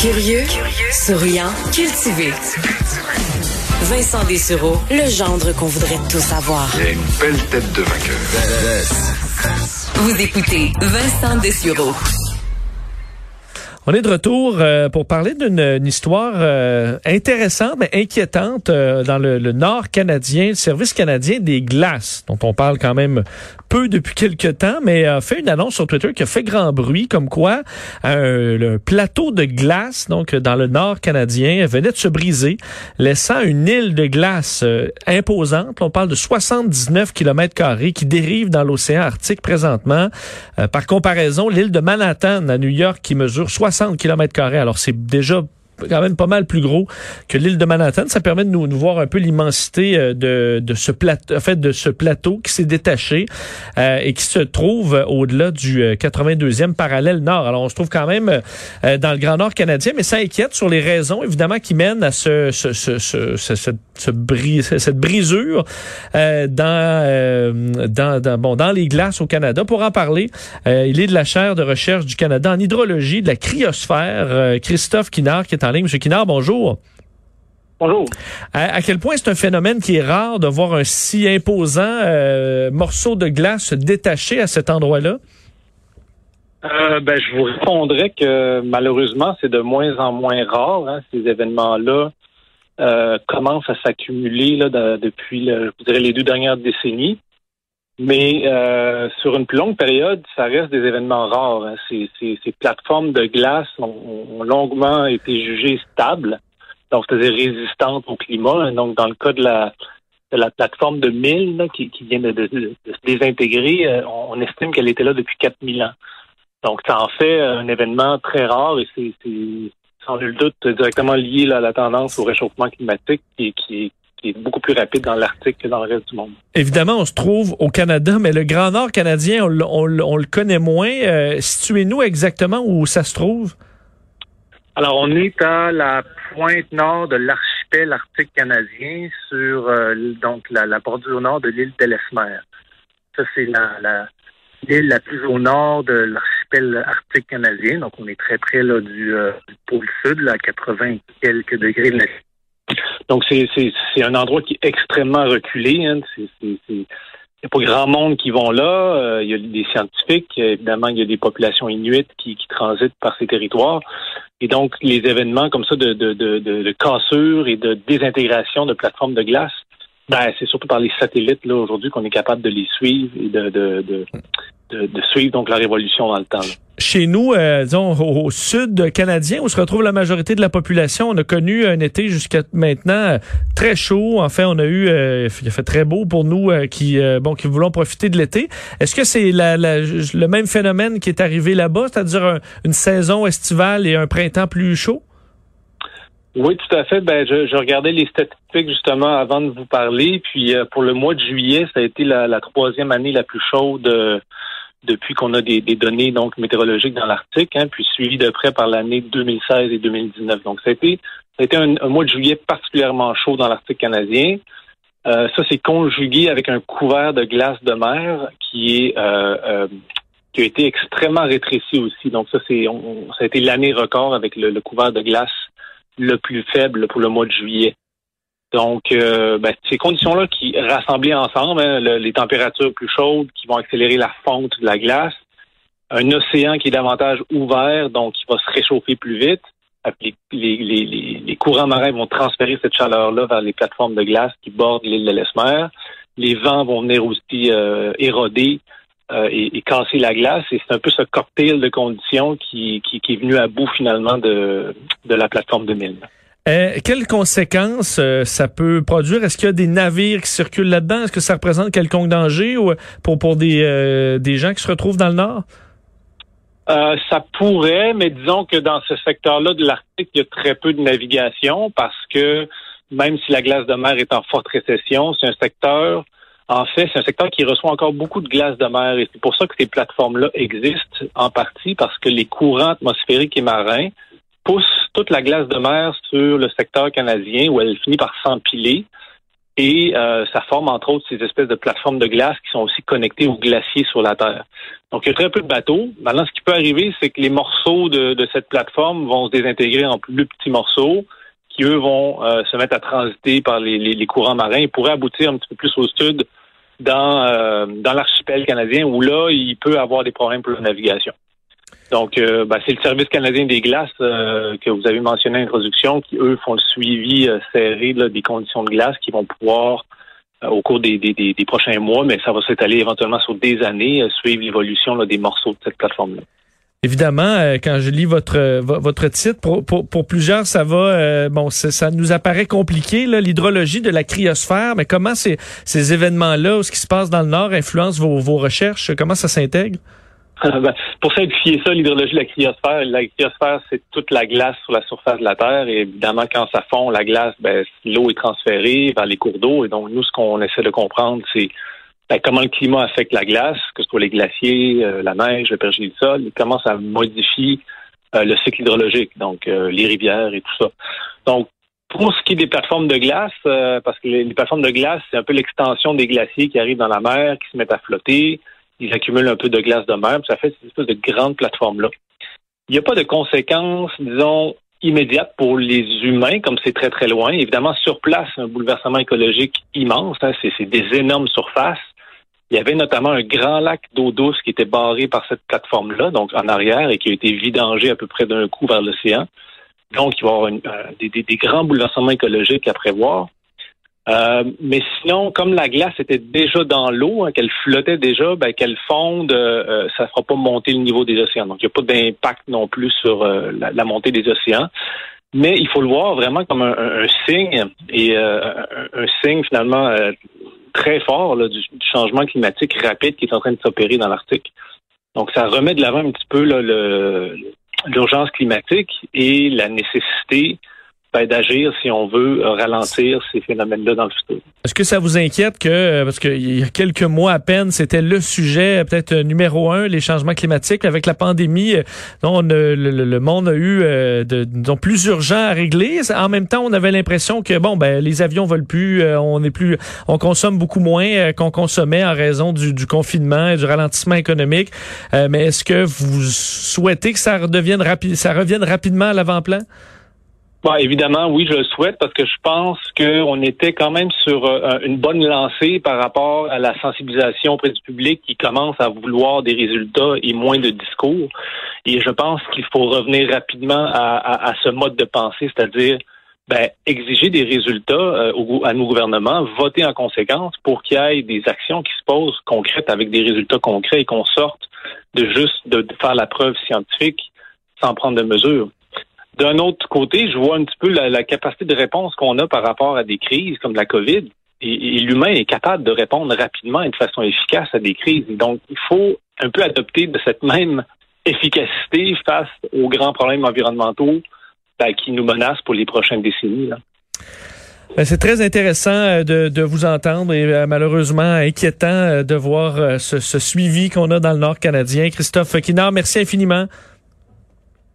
Curieux, souriant, cultivé. Vincent Dessureau, le gendre qu'on voudrait tous avoir. Il a une belle tête de vainqueur. Vous écoutez Vincent Dessureau. On est de retour euh, pour parler d'une histoire euh, intéressante mais inquiétante euh, dans le, nord canadien, le service canadien des glaces, dont on parle quand même peu depuis quelques temps, mais a fait une annonce sur Twitter qui a fait grand bruit, comme quoi le plateau de glace, donc dans le nord canadien, venait de se briser, laissant une île de glace imposante. On parle de 79 km carrés qui dérive dans l'océan Arctique présentement. par comparaison, l'île de Manhattan à New York qui mesure 60 km carrés. Alors, c'est déjà quand même pas mal plus gros que l'île de Manhattan. Ça permet de nous, nous voir un peu l'immensité euh, de, de ce plateau, en fait, de ce plateau qui s'est détaché euh, et qui se trouve au-delà du 82e euh, parallèle nord. Alors, on se trouve quand même euh, dans le Grand Nord canadien, mais ça inquiète sur les raisons, évidemment, qui mènent à ce, ce, ce, ce, ce cette, brisure euh, dans, dans, dans, bon, dans les glaces au Canada. Pour en parler, il est de la chaire de recherche du Canada en hydrologie de la cryosphère, Christophe Kinard, qui est en en ligne. Monsieur Kinard, bonjour. Bonjour. À, quel point c'est un phénomène qui est rare de voir un si imposant euh, morceau de glace se détacher à cet endroit-là? Euh, ben, je vous répondrais que malheureusement, c'est de moins en moins rare. Hein, ces événements-là euh, commencent à s'accumuler là, depuis, je dirais, les deux dernières décennies. Mais euh, sur une plus longue période, ça reste des événements rares. Hein. Ces, ces, ces, plateformes de glace ont, longuement été jugées stables, donc c'est-à-dire résistantes au climat. Donc, dans le cas de la, de la plateforme de Mille qui, qui, vient de, de, de, se désintégrer, euh, on, estime qu'elle était là depuis 4000 ans. Donc, ça en fait un événement très rare et c'est sans nul doute directement lié à la tendance au réchauffement climatique qui, qui qui est beaucoup plus rapide dans l'Arctique que dans le reste du monde. Évidemment, on se trouve au Canada, mais le Grand Nord canadien, on, le connaît moins. Euh, Situez-nous exactement où ça se trouve. Alors, on est à la pointe nord de l'archipel arctique canadien, sur euh, donc la, bordure nord de l'île d'Ellesmer. Ça, c'est la, l'île la plus au nord de l'archipel arctique canadien. Donc, on est très près là, du, euh, pôle sud, là, à 80 quelques degrés de donc, c'est, un endroit qui est extrêmement reculé. Hein. il n'y a pas grand monde qui vont là. Euh, il y a des scientifiques. Évidemment, il y a des populations inuites qui, transitent par ces territoires. Et donc, les événements comme ça de, de, de, de cassure et de désintégration de plateformes de glace, ben, c'est surtout par les satellites là aujourd'hui qu'on est capable de les suivre et de, de, de, suivre donc leur évolution dans le temps. Chez nous, euh, disons, au, sud canadien, où se retrouve la majorité de la population, on a connu un été jusqu'à maintenant euh, très chaud. En fait, on a eu, euh, il a fait très beau pour nous qui, bon, qui voulons profiter de l'été. Est-ce que c'est le même phénomène qui est arrivé là-bas, c'est-à-dire une saison estivale et un printemps plus chaud? Oui, tout à fait. Ben, je, regardais les statistiques justement avant de vous parler. Puis pour le mois de juillet, ça a été la, la troisième année la plus chaude depuis qu'on a des, données donc météorologiques dans l'Arctique, hein, puis suivi de près par l'année 2016 et 2019. Donc, ça a été, ça a été un, mois de juillet particulièrement chaud dans l'Arctique canadien. Euh, ça, c'est conjugué avec un couvert de glace de mer qui est euh, euh, qui a été extrêmement rétréci aussi. Donc, ça, c'est ça a été l'année record avec le couvert de glace le plus faible pour le mois de juillet. Donc, euh, ben, ces conditions-là qui rassemblées ensemble, hein, les températures plus chaudes qui vont accélérer la fonte de la glace, un océan qui est davantage ouvert, donc qui va se réchauffer plus vite. Les, les, les, courants marins vont transférer cette chaleur-là vers les plateformes de glace qui bordent l'île de l'Esmer. Les vents vont venir aussi euh, éroder euh, et, casser la glace. Et c'est un peu ce cocktail de conditions qui, qui, qui est venu à bout finalement de, de la plateforme de Mille. Euh, quelles conséquences euh, ça peut produire? Est-ce qu'il y a des navires qui circulent là-dedans? Est-ce que ça représente quelconque danger ou, pour, pour des, euh, des gens qui se retrouvent dans le Nord? Ça pourrait, mais disons que dans ce secteur-là de l'Arctique, il y a très peu de navigation parce que même si la glace de mer est en forte récession, c'est un secteur, en fait, c'est un secteur qui reçoit encore beaucoup de glace de mer et c'est pour ça que ces plateformes-là existent en partie parce que les courants atmosphériques et marins poussent toute la glace de mer sur le secteur canadien où elle finit par s'empiler et euh, ça forme entre autres ces espèces de plateformes de glace qui sont aussi connectées aux glaciers sur la Terre. Donc il y a très peu de bateaux. Maintenant, ce qui peut arriver, c'est que les morceaux de, cette plateforme vont se désintégrer en plus petits morceaux qui, eux, vont euh, se mettre à transiter par les, courants marins et pourraient aboutir un petit peu plus au sud dans, euh, dans l'archipel canadien où là, il peut avoir des problèmes pour la navigation. Donc, euh, ben, c'est le Service canadien des glaces euh, que vous avez mentionné en introduction qui, eux, font le suivi euh, serré des conditions de glace qui vont pouvoir, au cours des, prochains mois, mais ça va s'étaler éventuellement sur des années, suivre l'évolution des morceaux de cette plateforme-là. Évidemment, quand je lis votre votre titre, pour, pour, plusieurs, ça va, bon, ça nous apparaît compliqué, l'hydrologie de la cryosphère, mais comment ces, ces événements-là, ce qui se passe dans le Nord, influencent vos, vos recherches? Comment ça s'intègre? Ben, pour simplifier ça, l'hydrologie de la cryosphère, la cryosphère, c'est toute la glace sur la surface de la Terre. Et évidemment, quand ça fond, la glace, ben, l'eau est transférée vers les cours d'eau. Et donc, nous, ce qu'on essaie de comprendre, c'est ben, comment le climat affecte la glace, que ce soit les glaciers, euh, la neige, le pergélisol, sol, et comment ça modifie euh, le cycle hydrologique, donc euh, les rivières et tout ça. Donc, pour ce qui est des plateformes de glace, parce que les, plateformes de glace, c'est un peu l'extension des glaciers qui arrivent dans la mer, qui se mettent à flotter ils accumulent un peu de glace de mer, ça fait cette espèce de grande plateforme-là. Il n'y a pas de conséquences, disons, immédiates pour les humains, comme c'est très, très loin. Évidemment, sur place, un bouleversement écologique immense, hein, c'est des énormes surfaces. Il y avait notamment un grand lac d'eau douce qui était barré par cette plateforme-là, donc en arrière, et qui a été vidangé à peu près d'un coup vers l'océan. Donc, il va y avoir euh, des, grands bouleversements écologiques à prévoir. Euh, mais sinon, comme la glace était déjà dans l'eau, hein, qu'elle flottait déjà, ben, qu'elle fonde, euh, euh, ça ne fera pas monter le niveau des océans. Donc, il n'y a pas d'impact non plus sur la, montée des océans. Mais il faut le voir vraiment comme un, signe et un, signe finalement très fort du, changement climatique rapide qui est en train de s'opérer dans l'Arctique. Donc, ça remet de l'avant un petit peu l'urgence climatique et la nécessité ben, d'agir si on veut ralentir ces phénomènes-là dans le futur. Est-ce que ça vous inquiète que, euh, parce qu'il y a quelques mois à peine, c'était le sujet peut-être numéro un, les changements climatiques, avec la pandémie, euh, on, le, monde a eu euh, de, plus urgent à régler. En même temps, on avait l'impression que bon, ben les avions volent plus, on est plus, on consomme beaucoup moins qu'on consommait en raison du, du, confinement et du ralentissement économique. mais est-ce que vous souhaitez que ça redevienne rapide, ça revienne rapidement à l'avant-plan? Bon, évidemment, oui, je le souhaite parce que je pense qu'on était quand même sur euh, une bonne lancée par rapport à la sensibilisation auprès du public qui commence à vouloir des résultats et moins de discours. Et je pense qu'il faut revenir rapidement à, ce mode de pensée, c'est-à-dire ben, exiger des résultats euh, à nos gouvernements, voter en conséquence pour qu'il y ait des actions qui se posent concrètes avec des résultats concrets et qu'on sorte de juste de faire la preuve scientifique sans prendre de mesures. D'un autre côté, je vois un petit peu la, capacité de réponse qu'on a par rapport à des crises comme la COVID. Et, l'humain est capable de répondre rapidement et de façon efficace à des crises. donc, il faut un peu adopter de cette même efficacité face aux grands problèmes environnementaux ben, qui nous menacent pour les prochaines décennies. Ben, c'est très intéressant euh, de, vous entendre et euh, malheureusement inquiétant euh, de voir ce, ce suivi qu'on a dans le Nord canadien. Christophe Kinard, merci infiniment.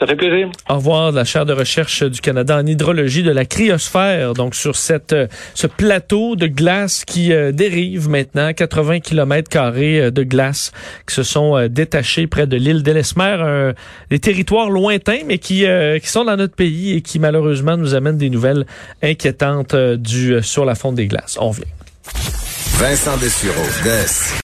Ça fait plaisir. Au revoir de la chaire de recherche du Canada en hydrologie de la cryosphère, donc sur cette euh, ce plateau de glace qui euh, dérive maintenant 80 km carrés euh, de glace qui se sont détachés près de l'île d'Ellesmer, des territoires lointains mais qui qui sont dans notre pays et qui malheureusement nous amènent des nouvelles inquiétantes du sur la fonte des glaces. On vient. Vincent Dessureau,